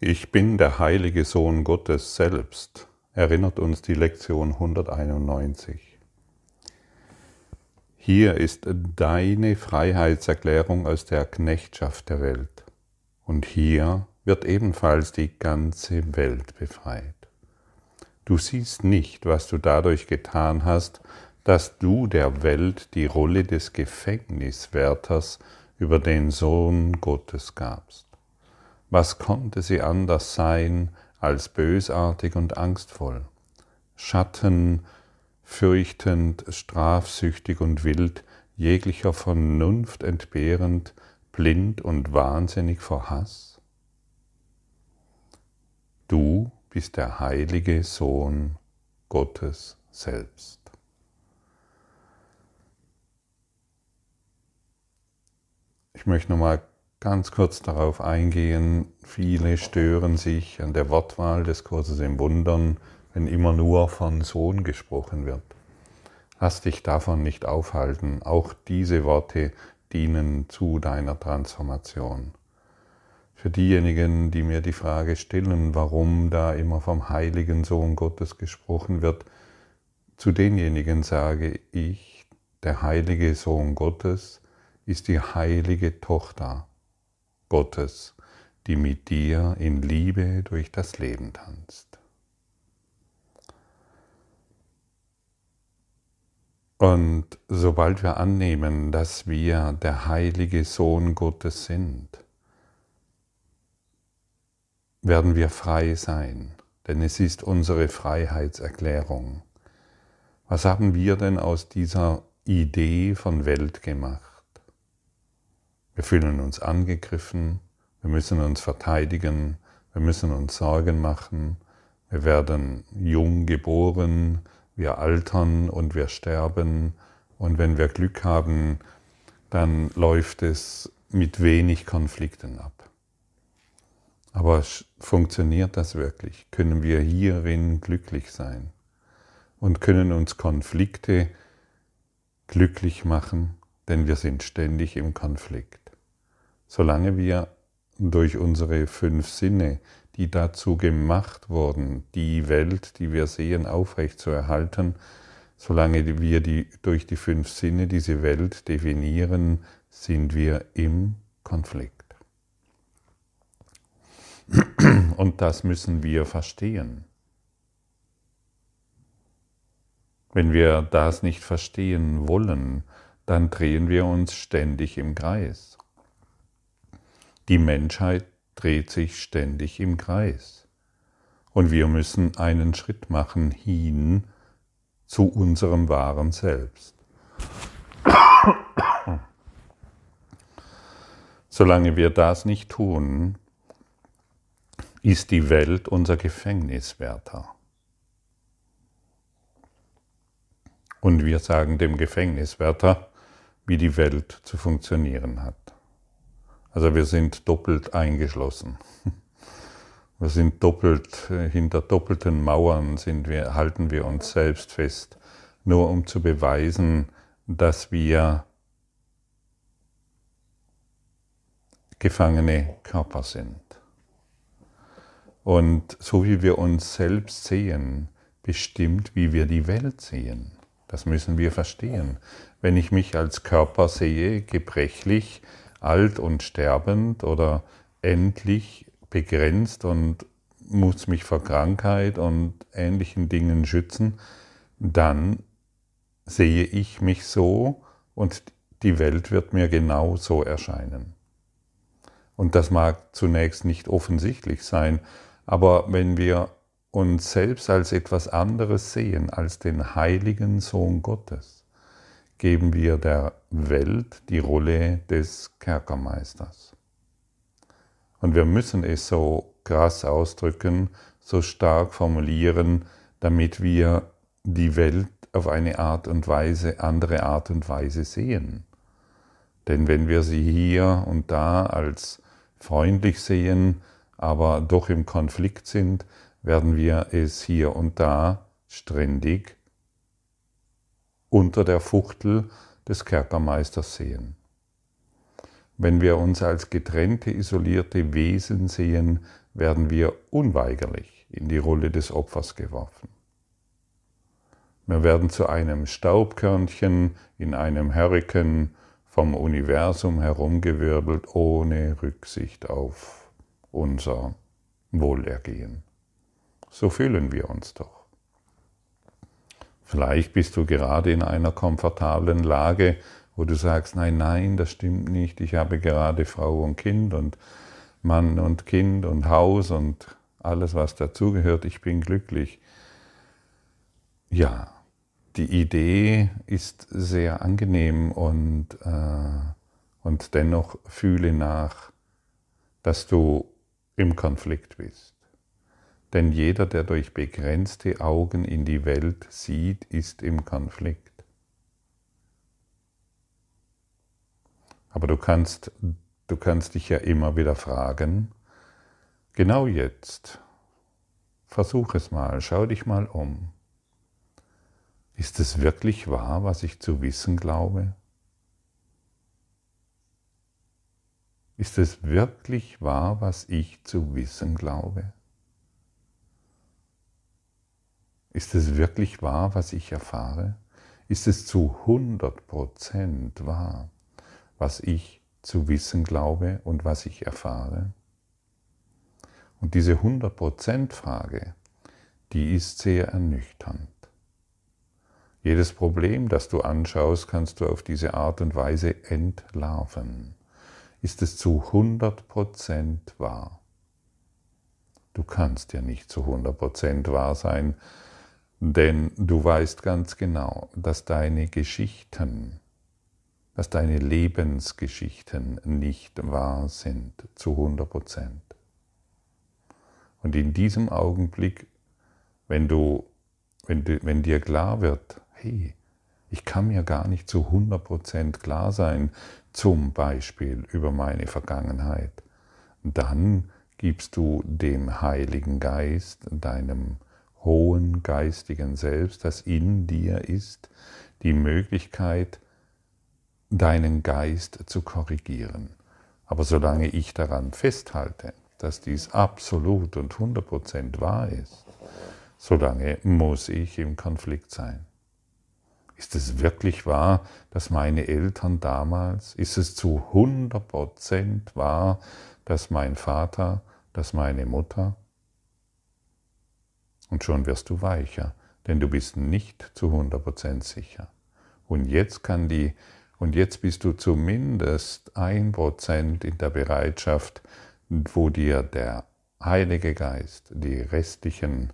Ich bin der heilige Sohn Gottes selbst, erinnert uns die Lektion 191. Hier ist deine Freiheitserklärung aus der Knechtschaft der Welt. Und hier wird ebenfalls die ganze Welt befreit. Du siehst nicht, was du dadurch getan hast, dass du der Welt die Rolle des Gefängniswärters über den Sohn Gottes gabst. Was konnte sie anders sein als bösartig und angstvoll? Schatten, fürchtend, strafsüchtig und wild, jeglicher Vernunft entbehrend, blind und wahnsinnig vor Hass? Du bist der heilige Sohn Gottes selbst. Ich möchte nochmal ganz kurz darauf eingehen. Viele stören sich an der Wortwahl des Kurses im Wundern, wenn immer nur von Sohn gesprochen wird. Lass dich davon nicht aufhalten. Auch diese Worte dienen zu deiner Transformation. Für diejenigen, die mir die Frage stellen, warum da immer vom heiligen Sohn Gottes gesprochen wird, zu denjenigen sage ich, der heilige Sohn Gottes ist die heilige Tochter Gottes, die mit dir in Liebe durch das Leben tanzt. Und sobald wir annehmen, dass wir der heilige Sohn Gottes sind, werden wir frei sein, denn es ist unsere Freiheitserklärung. Was haben wir denn aus dieser Idee von Welt gemacht? Wir fühlen uns angegriffen, wir müssen uns verteidigen, wir müssen uns Sorgen machen, wir werden jung geboren, wir altern und wir sterben und wenn wir Glück haben, dann läuft es mit wenig Konflikten ab. Aber funktioniert das wirklich? Können wir hierin glücklich sein? Und können uns Konflikte glücklich machen? Denn wir sind ständig im Konflikt. Solange wir durch unsere fünf Sinne, die dazu gemacht wurden, die Welt, die wir sehen, aufrecht zu erhalten, solange wir die, durch die fünf Sinne diese Welt definieren, sind wir im Konflikt. Und das müssen wir verstehen. Wenn wir das nicht verstehen wollen, dann drehen wir uns ständig im Kreis. Die Menschheit dreht sich ständig im Kreis. Und wir müssen einen Schritt machen hin zu unserem wahren Selbst. Solange wir das nicht tun, ist die Welt unser Gefängniswärter. Und wir sagen dem Gefängniswärter, wie die Welt zu funktionieren hat. Also wir sind doppelt eingeschlossen. Wir sind doppelt, äh, hinter doppelten Mauern sind wir, halten wir uns selbst fest, nur um zu beweisen, dass wir gefangene Körper sind. Und so wie wir uns selbst sehen, bestimmt, wie wir die Welt sehen. Das müssen wir verstehen. Wenn ich mich als Körper sehe, gebrechlich, alt und sterbend oder endlich begrenzt und muss mich vor Krankheit und ähnlichen Dingen schützen, dann sehe ich mich so und die Welt wird mir genau so erscheinen. Und das mag zunächst nicht offensichtlich sein, aber wenn wir uns selbst als etwas anderes sehen als den heiligen Sohn Gottes, geben wir der Welt die Rolle des Kerkermeisters. Und wir müssen es so krass ausdrücken, so stark formulieren, damit wir die Welt auf eine Art und Weise, andere Art und Weise sehen. Denn wenn wir sie hier und da als freundlich sehen, aber doch im Konflikt sind, werden wir es hier und da ständig unter der Fuchtel des Kerkermeisters sehen. Wenn wir uns als getrennte, isolierte Wesen sehen, werden wir unweigerlich in die Rolle des Opfers geworfen. Wir werden zu einem Staubkörnchen in einem Hurrikan vom Universum herumgewirbelt, ohne Rücksicht auf unser Wohlergehen. So fühlen wir uns doch. Vielleicht bist du gerade in einer komfortablen Lage, wo du sagst, nein, nein, das stimmt nicht, ich habe gerade Frau und Kind und Mann und Kind und Haus und alles, was dazugehört, ich bin glücklich. Ja, die Idee ist sehr angenehm und, äh, und dennoch fühle nach, dass du im Konflikt bist. Denn jeder, der durch begrenzte Augen in die Welt sieht, ist im Konflikt. Aber du kannst, du kannst dich ja immer wieder fragen, genau jetzt, versuch es mal, schau dich mal um. Ist es wirklich wahr, was ich zu wissen glaube? Ist es wirklich wahr, was ich zu wissen glaube? Ist es wirklich wahr, was ich erfahre? Ist es zu 100% wahr, was ich zu wissen glaube und was ich erfahre? Und diese 100% Frage, die ist sehr ernüchternd. Jedes Problem, das du anschaust, kannst du auf diese Art und Weise entlarven. Ist es zu 100% wahr? Du kannst ja nicht zu 100% wahr sein, denn du weißt ganz genau, dass deine Geschichten, dass deine Lebensgeschichten nicht wahr sind zu 100%. Und in diesem Augenblick, wenn du, wenn, du, wenn dir klar wird, hey, ich kann mir gar nicht zu 100% klar sein, zum Beispiel über meine Vergangenheit, dann gibst du dem Heiligen Geist, deinem hohen geistigen Selbst, das in dir ist, die Möglichkeit, deinen Geist zu korrigieren. Aber solange ich daran festhalte, dass dies absolut und 100% wahr ist, solange muss ich im Konflikt sein. Ist es wirklich wahr, dass meine Eltern damals, ist es zu 100% wahr, dass mein Vater, dass meine Mutter? Und schon wirst du weicher, denn du bist nicht zu 100% sicher. Und jetzt kann die, und jetzt bist du zumindest ein Prozent in der Bereitschaft, wo dir der Heilige Geist die restlichen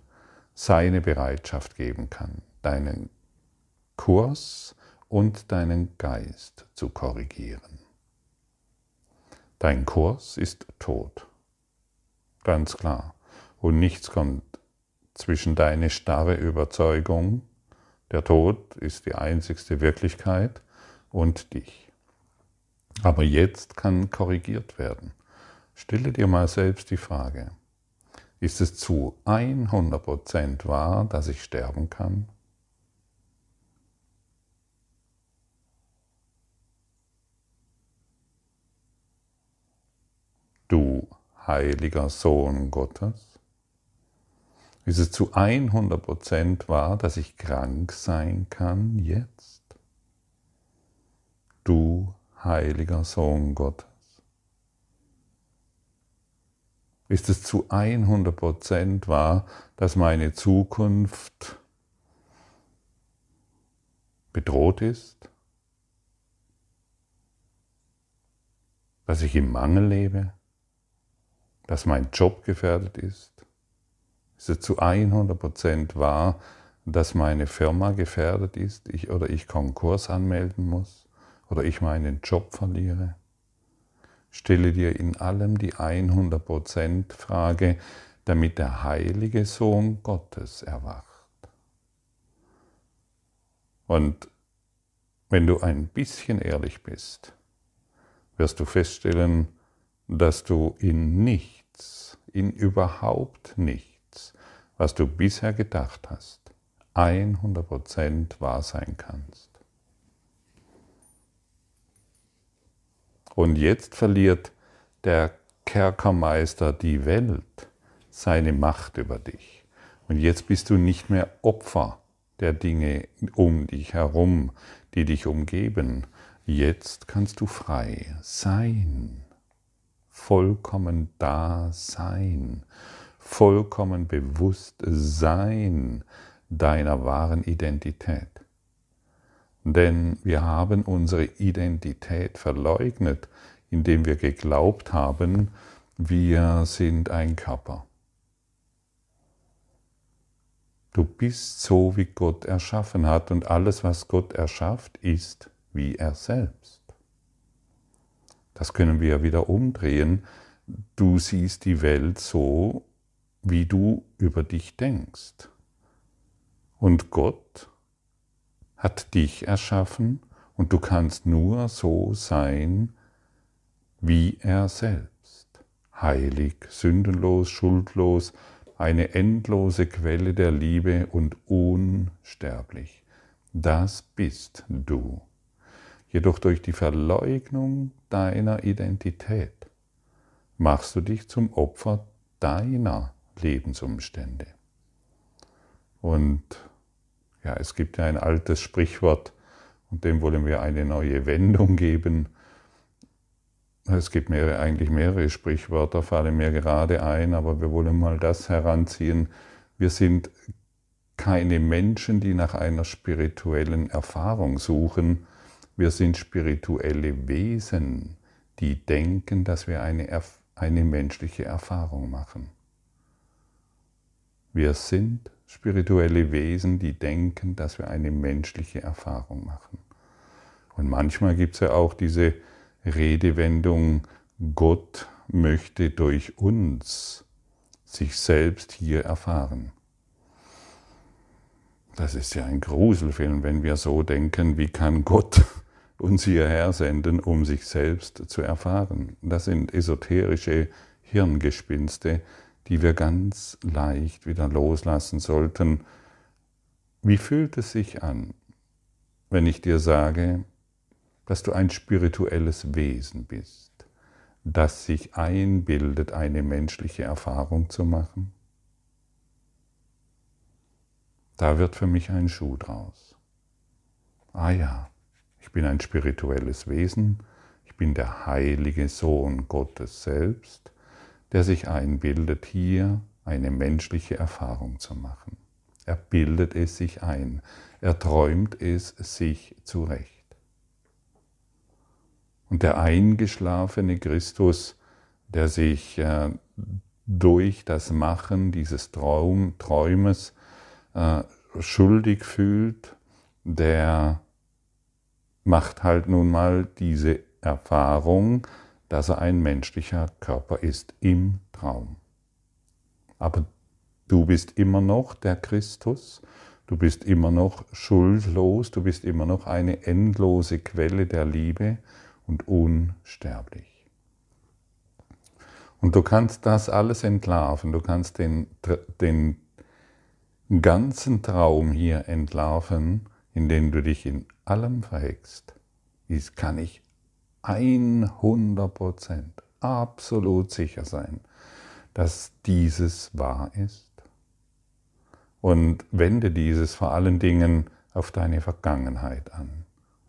seine Bereitschaft geben kann, deinen Kurs und deinen Geist zu korrigieren. Dein Kurs ist tot. Ganz klar. Und nichts kommt zwischen deine starre Überzeugung, der Tod ist die einzigste Wirklichkeit, und dich. Aber jetzt kann korrigiert werden. Stelle dir mal selbst die Frage, ist es zu 100% wahr, dass ich sterben kann? du heiliger Sohn Gottes? Ist es zu 100% wahr, dass ich krank sein kann jetzt? Du heiliger Sohn Gottes. Ist es zu 100% wahr, dass meine Zukunft bedroht ist? Dass ich im Mangel lebe? dass mein Job gefährdet ist? Ist es zu 100% wahr, dass meine Firma gefährdet ist ich, oder ich Konkurs anmelden muss oder ich meinen Job verliere? Stelle dir in allem die 100% Frage, damit der heilige Sohn Gottes erwacht. Und wenn du ein bisschen ehrlich bist, wirst du feststellen, dass du in nicht in überhaupt nichts, was du bisher gedacht hast, 100% wahr sein kannst. Und jetzt verliert der Kerkermeister die Welt seine Macht über dich. Und jetzt bist du nicht mehr Opfer der Dinge um dich herum, die dich umgeben. Jetzt kannst du frei sein, vollkommen da sein, vollkommen bewusst sein deiner wahren Identität. Denn wir haben unsere Identität verleugnet, indem wir geglaubt haben, wir sind ein Körper. Du bist so, wie Gott erschaffen hat und alles, was Gott erschafft, ist wie er selbst. Das können wir wieder umdrehen. Du siehst die Welt so, wie du über dich denkst. Und Gott hat dich erschaffen und du kannst nur so sein wie er selbst. Heilig, sündenlos, schuldlos, eine endlose Quelle der Liebe und unsterblich. Das bist du. Jedoch durch die Verleugnung deiner Identität machst du dich zum Opfer deiner Lebensumstände. Und ja, es gibt ja ein altes Sprichwort und dem wollen wir eine neue Wendung geben. Es gibt mehrere, eigentlich mehrere Sprichwörter, fallen mir gerade ein, aber wir wollen mal das heranziehen. Wir sind keine Menschen, die nach einer spirituellen Erfahrung suchen. Wir sind spirituelle Wesen, die denken, dass wir eine, eine menschliche Erfahrung machen. Wir sind spirituelle Wesen, die denken, dass wir eine menschliche Erfahrung machen. Und manchmal gibt es ja auch diese Redewendung, Gott möchte durch uns sich selbst hier erfahren. Das ist ja ein Gruselfilm, wenn wir so denken, wie kann Gott uns hierher senden, um sich selbst zu erfahren. Das sind esoterische Hirngespinste, die wir ganz leicht wieder loslassen sollten. Wie fühlt es sich an, wenn ich dir sage, dass du ein spirituelles Wesen bist, das sich einbildet, eine menschliche Erfahrung zu machen? Da wird für mich ein Schuh draus. Ah ja, ich bin ein spirituelles Wesen, ich bin der heilige Sohn Gottes selbst, der sich einbildet, hier eine menschliche Erfahrung zu machen. Er bildet es sich ein, er träumt es sich zurecht. Und der eingeschlafene Christus, der sich äh, durch das Machen dieses Traum, Träumes äh, schuldig fühlt, der macht halt nun mal diese Erfahrung, dass er ein menschlicher Körper ist im Traum. Aber du bist immer noch der Christus, du bist immer noch schuldlos, du bist immer noch eine endlose Quelle der Liebe und unsterblich. Und du kannst das alles entlarven, du kannst den, den ganzen Traum hier entlarven, indem du dich in allem verheckst. Dies kann ich 100% absolut sicher sein, dass dieses wahr ist. Und wende dieses vor allen Dingen auf deine Vergangenheit an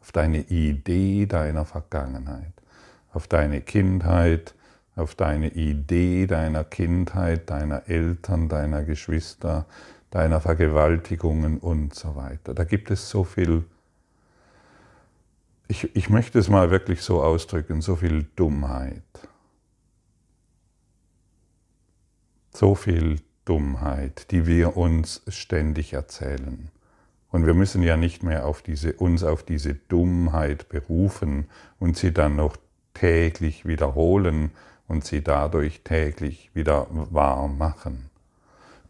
auf deine Idee deiner Vergangenheit, auf deine Kindheit, auf deine Idee deiner Kindheit, deiner Eltern, deiner Geschwister, deiner Vergewaltigungen und so weiter. Da gibt es so viel, ich, ich möchte es mal wirklich so ausdrücken, so viel Dummheit. So viel Dummheit, die wir uns ständig erzählen. Und wir müssen ja nicht mehr auf diese, uns auf diese Dummheit berufen und sie dann noch täglich wiederholen und sie dadurch täglich wieder wahr machen.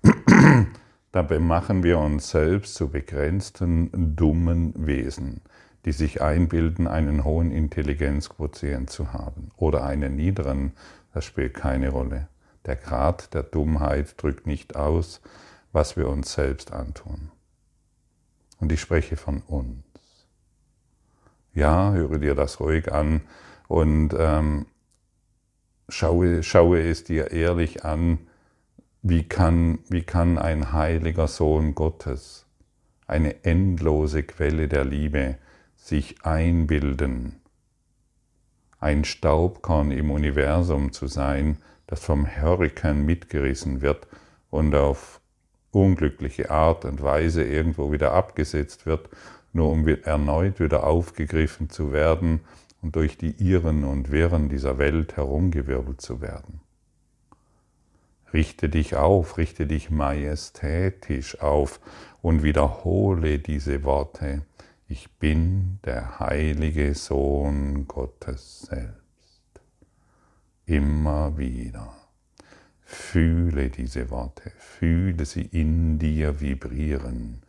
Dabei machen wir uns selbst zu begrenzten, dummen Wesen, die sich einbilden, einen hohen Intelligenzquotient zu haben oder einen niederen, das spielt keine Rolle. Der Grad der Dummheit drückt nicht aus, was wir uns selbst antun. Und ich spreche von uns. Ja, höre dir das ruhig an und ähm, schaue, schaue es dir ehrlich an, wie kann, wie kann ein heiliger Sohn Gottes, eine endlose Quelle der Liebe, sich einbilden, ein Staubkorn im Universum zu sein, das vom Hurrikan mitgerissen wird und auf unglückliche Art und Weise irgendwo wieder abgesetzt wird, nur um erneut wieder aufgegriffen zu werden und durch die Irren und Wirren dieser Welt herumgewirbelt zu werden. Richte dich auf, richte dich majestätisch auf und wiederhole diese Worte. Ich bin der heilige Sohn Gottes selbst. Immer wieder. Fühle diese Worte, fühle sie in dir vibrieren,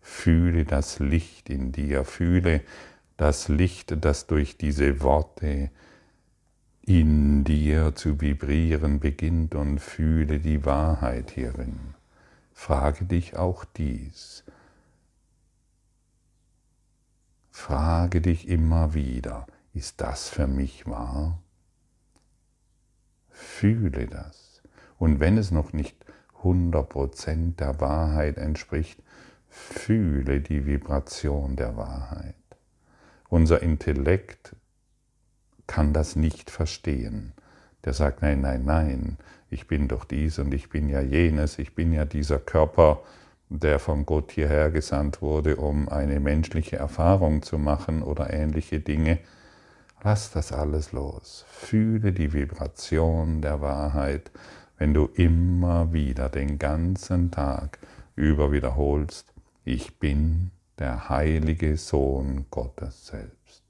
fühle das Licht in dir, fühle das Licht, das durch diese Worte in dir zu vibrieren beginnt und fühle die Wahrheit hierin. Frage dich auch dies. Frage dich immer wieder, ist das für mich wahr? Fühle das. Und wenn es noch nicht 100% der Wahrheit entspricht, fühle die Vibration der Wahrheit. Unser Intellekt kann das nicht verstehen. Der sagt, nein, nein, nein, ich bin doch dies und ich bin ja jenes, ich bin ja dieser Körper, der von Gott hierher gesandt wurde, um eine menschliche Erfahrung zu machen oder ähnliche Dinge. Lass das alles los. Fühle die Vibration der Wahrheit, wenn du immer wieder den ganzen Tag über wiederholst, ich bin der heilige Sohn Gottes selbst.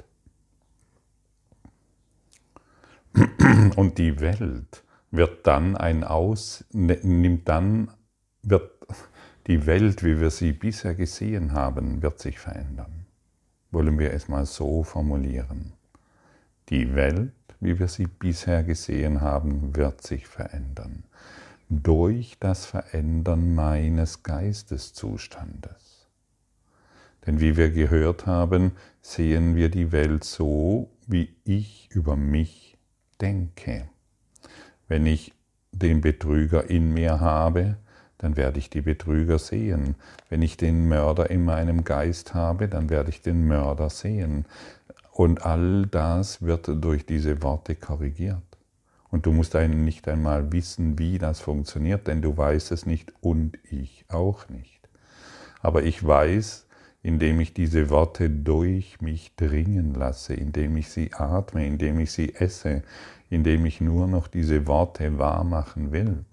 Und die Welt wird dann ein Aus, nimmt dann, wird die Welt, wie wir sie bisher gesehen haben, wird sich verändern. Wollen wir es mal so formulieren. Die Welt, wie wir sie bisher gesehen haben, wird sich verändern. Durch das Verändern meines Geisteszustandes. Denn wie wir gehört haben, sehen wir die Welt so, wie ich über mich denke. Wenn ich den Betrüger in mir habe, dann werde ich die Betrüger sehen. Wenn ich den Mörder in meinem Geist habe, dann werde ich den Mörder sehen. Und all das wird durch diese Worte korrigiert. Und du musst einen nicht einmal wissen, wie das funktioniert, denn du weißt es nicht und ich auch nicht. Aber ich weiß, indem ich diese Worte durch mich dringen lasse, indem ich sie atme, indem ich sie esse, indem ich nur noch diese Worte wahr machen will,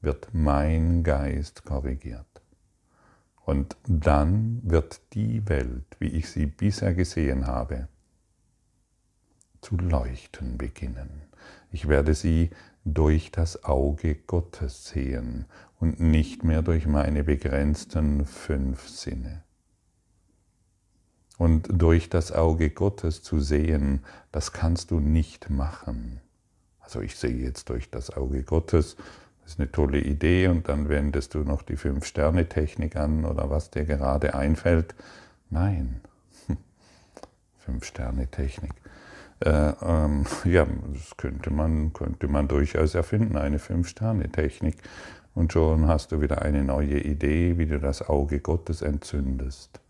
wird mein Geist korrigiert. Und dann wird die Welt, wie ich sie bisher gesehen habe, zu leuchten beginnen. Ich werde sie durch das Auge Gottes sehen und nicht mehr durch meine begrenzten fünf Sinne. Und durch das Auge Gottes zu sehen, das kannst du nicht machen. Also ich sehe jetzt durch das Auge Gottes, ist eine tolle Idee und dann wendest du noch die Fünf-Sterne-Technik an oder was dir gerade einfällt. Nein, Fünf-Sterne-Technik. Äh, ähm, ja, das könnte man, könnte man durchaus erfinden, eine Fünf-Sterne-Technik. Und schon hast du wieder eine neue Idee, wie du das Auge Gottes entzündest.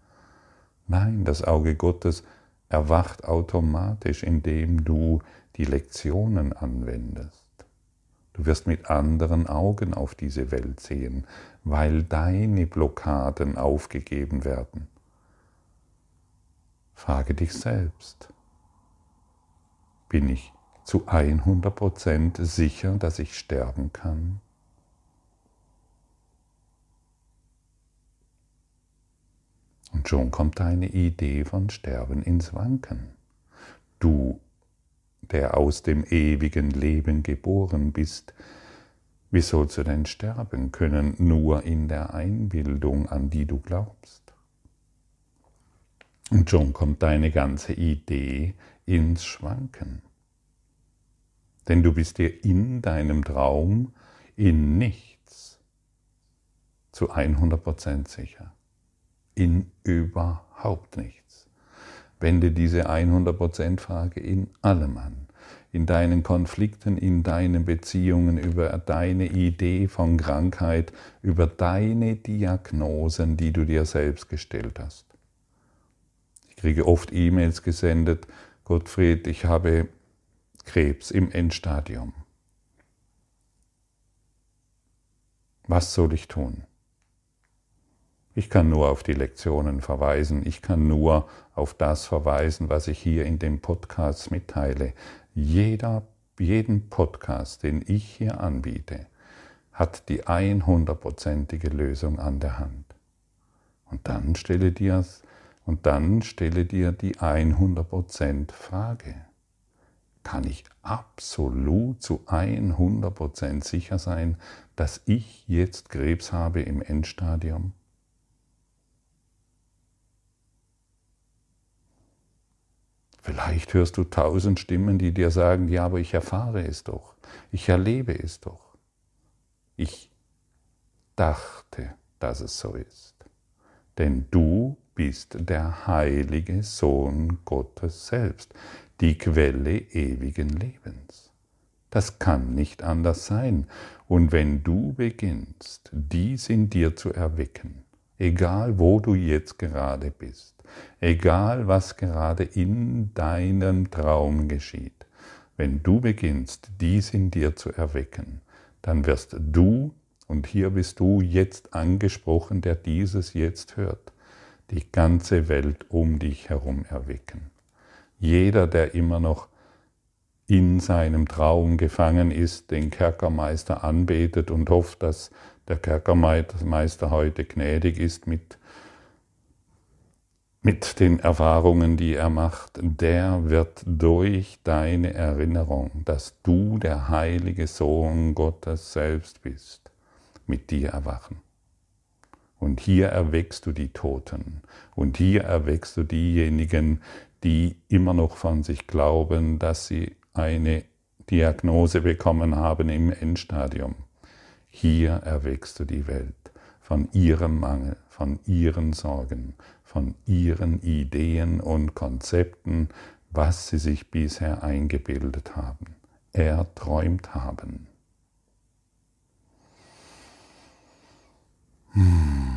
Nein, das Auge Gottes erwacht automatisch, indem du die Lektionen anwendest. Du wirst mit anderen Augen auf diese Welt sehen, weil deine Blockaden aufgegeben werden. Frage dich selbst, bin ich zu 100% sicher, dass ich sterben kann? Und schon kommt deine Idee von Sterben ins Wanken. Du, der aus dem ewigen Leben geboren bist, wie sollst du denn sterben können, nur in der Einbildung, an die du glaubst? Und schon kommt deine ganze Idee ins Schwanken. Denn du bist dir in deinem Traum in nichts zu 100% sicher in überhaupt nichts. Wende diese 100%-Frage in allem an. in deinen Konflikten, in deinen Beziehungen, über deine Idee von Krankheit, über deine Diagnosen, die du dir selbst gestellt hast. Ich kriege oft E-Mails gesendet, Gottfried, ich habe Krebs im Endstadium. Was soll ich tun? Ich kann nur auf die Lektionen verweisen, ich kann nur auf das verweisen, was ich hier in dem Podcast mitteile. Jeder, jeden Podcast, den ich hier anbiete, hat die 100%ige Lösung an der Hand. Und dann stelle dir, und dann stelle dir die 100% Frage. Kann ich absolut zu 100% sicher sein, dass ich jetzt Krebs habe im Endstadium? Vielleicht hörst du tausend Stimmen, die dir sagen, ja, aber ich erfahre es doch, ich erlebe es doch. Ich dachte, dass es so ist. Denn du bist der heilige Sohn Gottes selbst, die Quelle ewigen Lebens. Das kann nicht anders sein. Und wenn du beginnst, dies in dir zu erwecken, egal wo du jetzt gerade bist, egal was gerade in deinem Traum geschieht, wenn du beginnst, dies in dir zu erwecken, dann wirst du, und hier bist du jetzt angesprochen, der dieses jetzt hört, die ganze Welt um dich herum erwecken. Jeder, der immer noch in seinem Traum gefangen ist, den Kerkermeister anbetet und hofft, dass der Kerkermeister heute gnädig ist mit mit den Erfahrungen, die er macht, der wird durch deine Erinnerung, dass du der heilige Sohn Gottes selbst bist, mit dir erwachen. Und hier erweckst du die Toten. Und hier erweckst du diejenigen, die immer noch von sich glauben, dass sie eine Diagnose bekommen haben im Endstadium. Hier erweckst du die Welt von ihrem Mangel, von ihren Sorgen, von ihren Ideen und Konzepten, was sie sich bisher eingebildet haben, erträumt haben. Hm.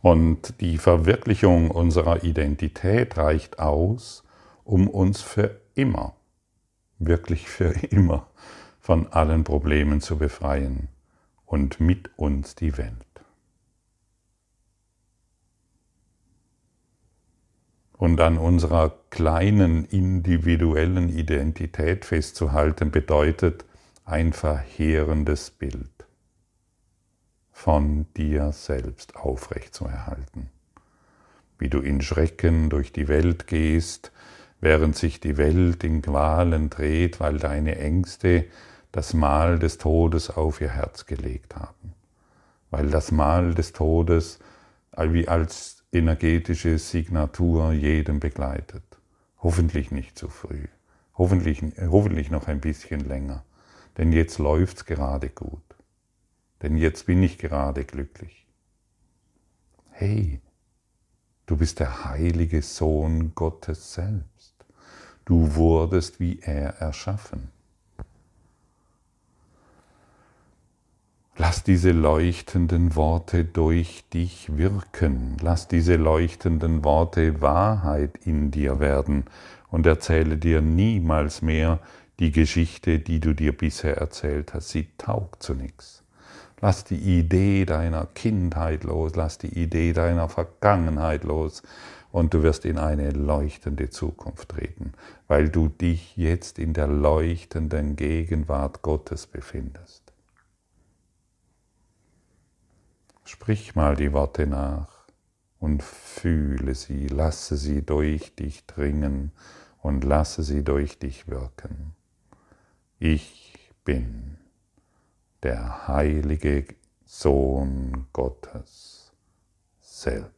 Und die Verwirklichung unserer Identität reicht aus, um uns für immer, wirklich für immer, von allen Problemen zu befreien und mit uns die Welt. Und an unserer kleinen individuellen Identität festzuhalten bedeutet ein verheerendes Bild von dir selbst aufrechtzuerhalten. Wie du in Schrecken durch die Welt gehst, während sich die Welt in Qualen dreht, weil deine Ängste das Mal des Todes auf ihr Herz gelegt haben. Weil das Mal des Todes wie als energetische Signatur jeden begleitet. Hoffentlich nicht zu früh. Hoffentlich, hoffentlich noch ein bisschen länger. Denn jetzt läuft's gerade gut. Denn jetzt bin ich gerade glücklich. Hey, du bist der heilige Sohn Gottes selbst. Du wurdest wie er erschaffen. Lass diese leuchtenden Worte durch dich wirken. Lass diese leuchtenden Worte Wahrheit in dir werden und erzähle dir niemals mehr die Geschichte, die du dir bisher erzählt hast. Sie taugt zu nichts. Lass die Idee deiner Kindheit los, lass die Idee deiner Vergangenheit los und du wirst in eine leuchtende Zukunft treten, weil du dich jetzt in der leuchtenden Gegenwart Gottes befindest. Sprich mal die Worte nach und fühle sie, lasse sie durch dich dringen und lasse sie durch dich wirken. Ich bin der heilige Sohn Gottes selbst.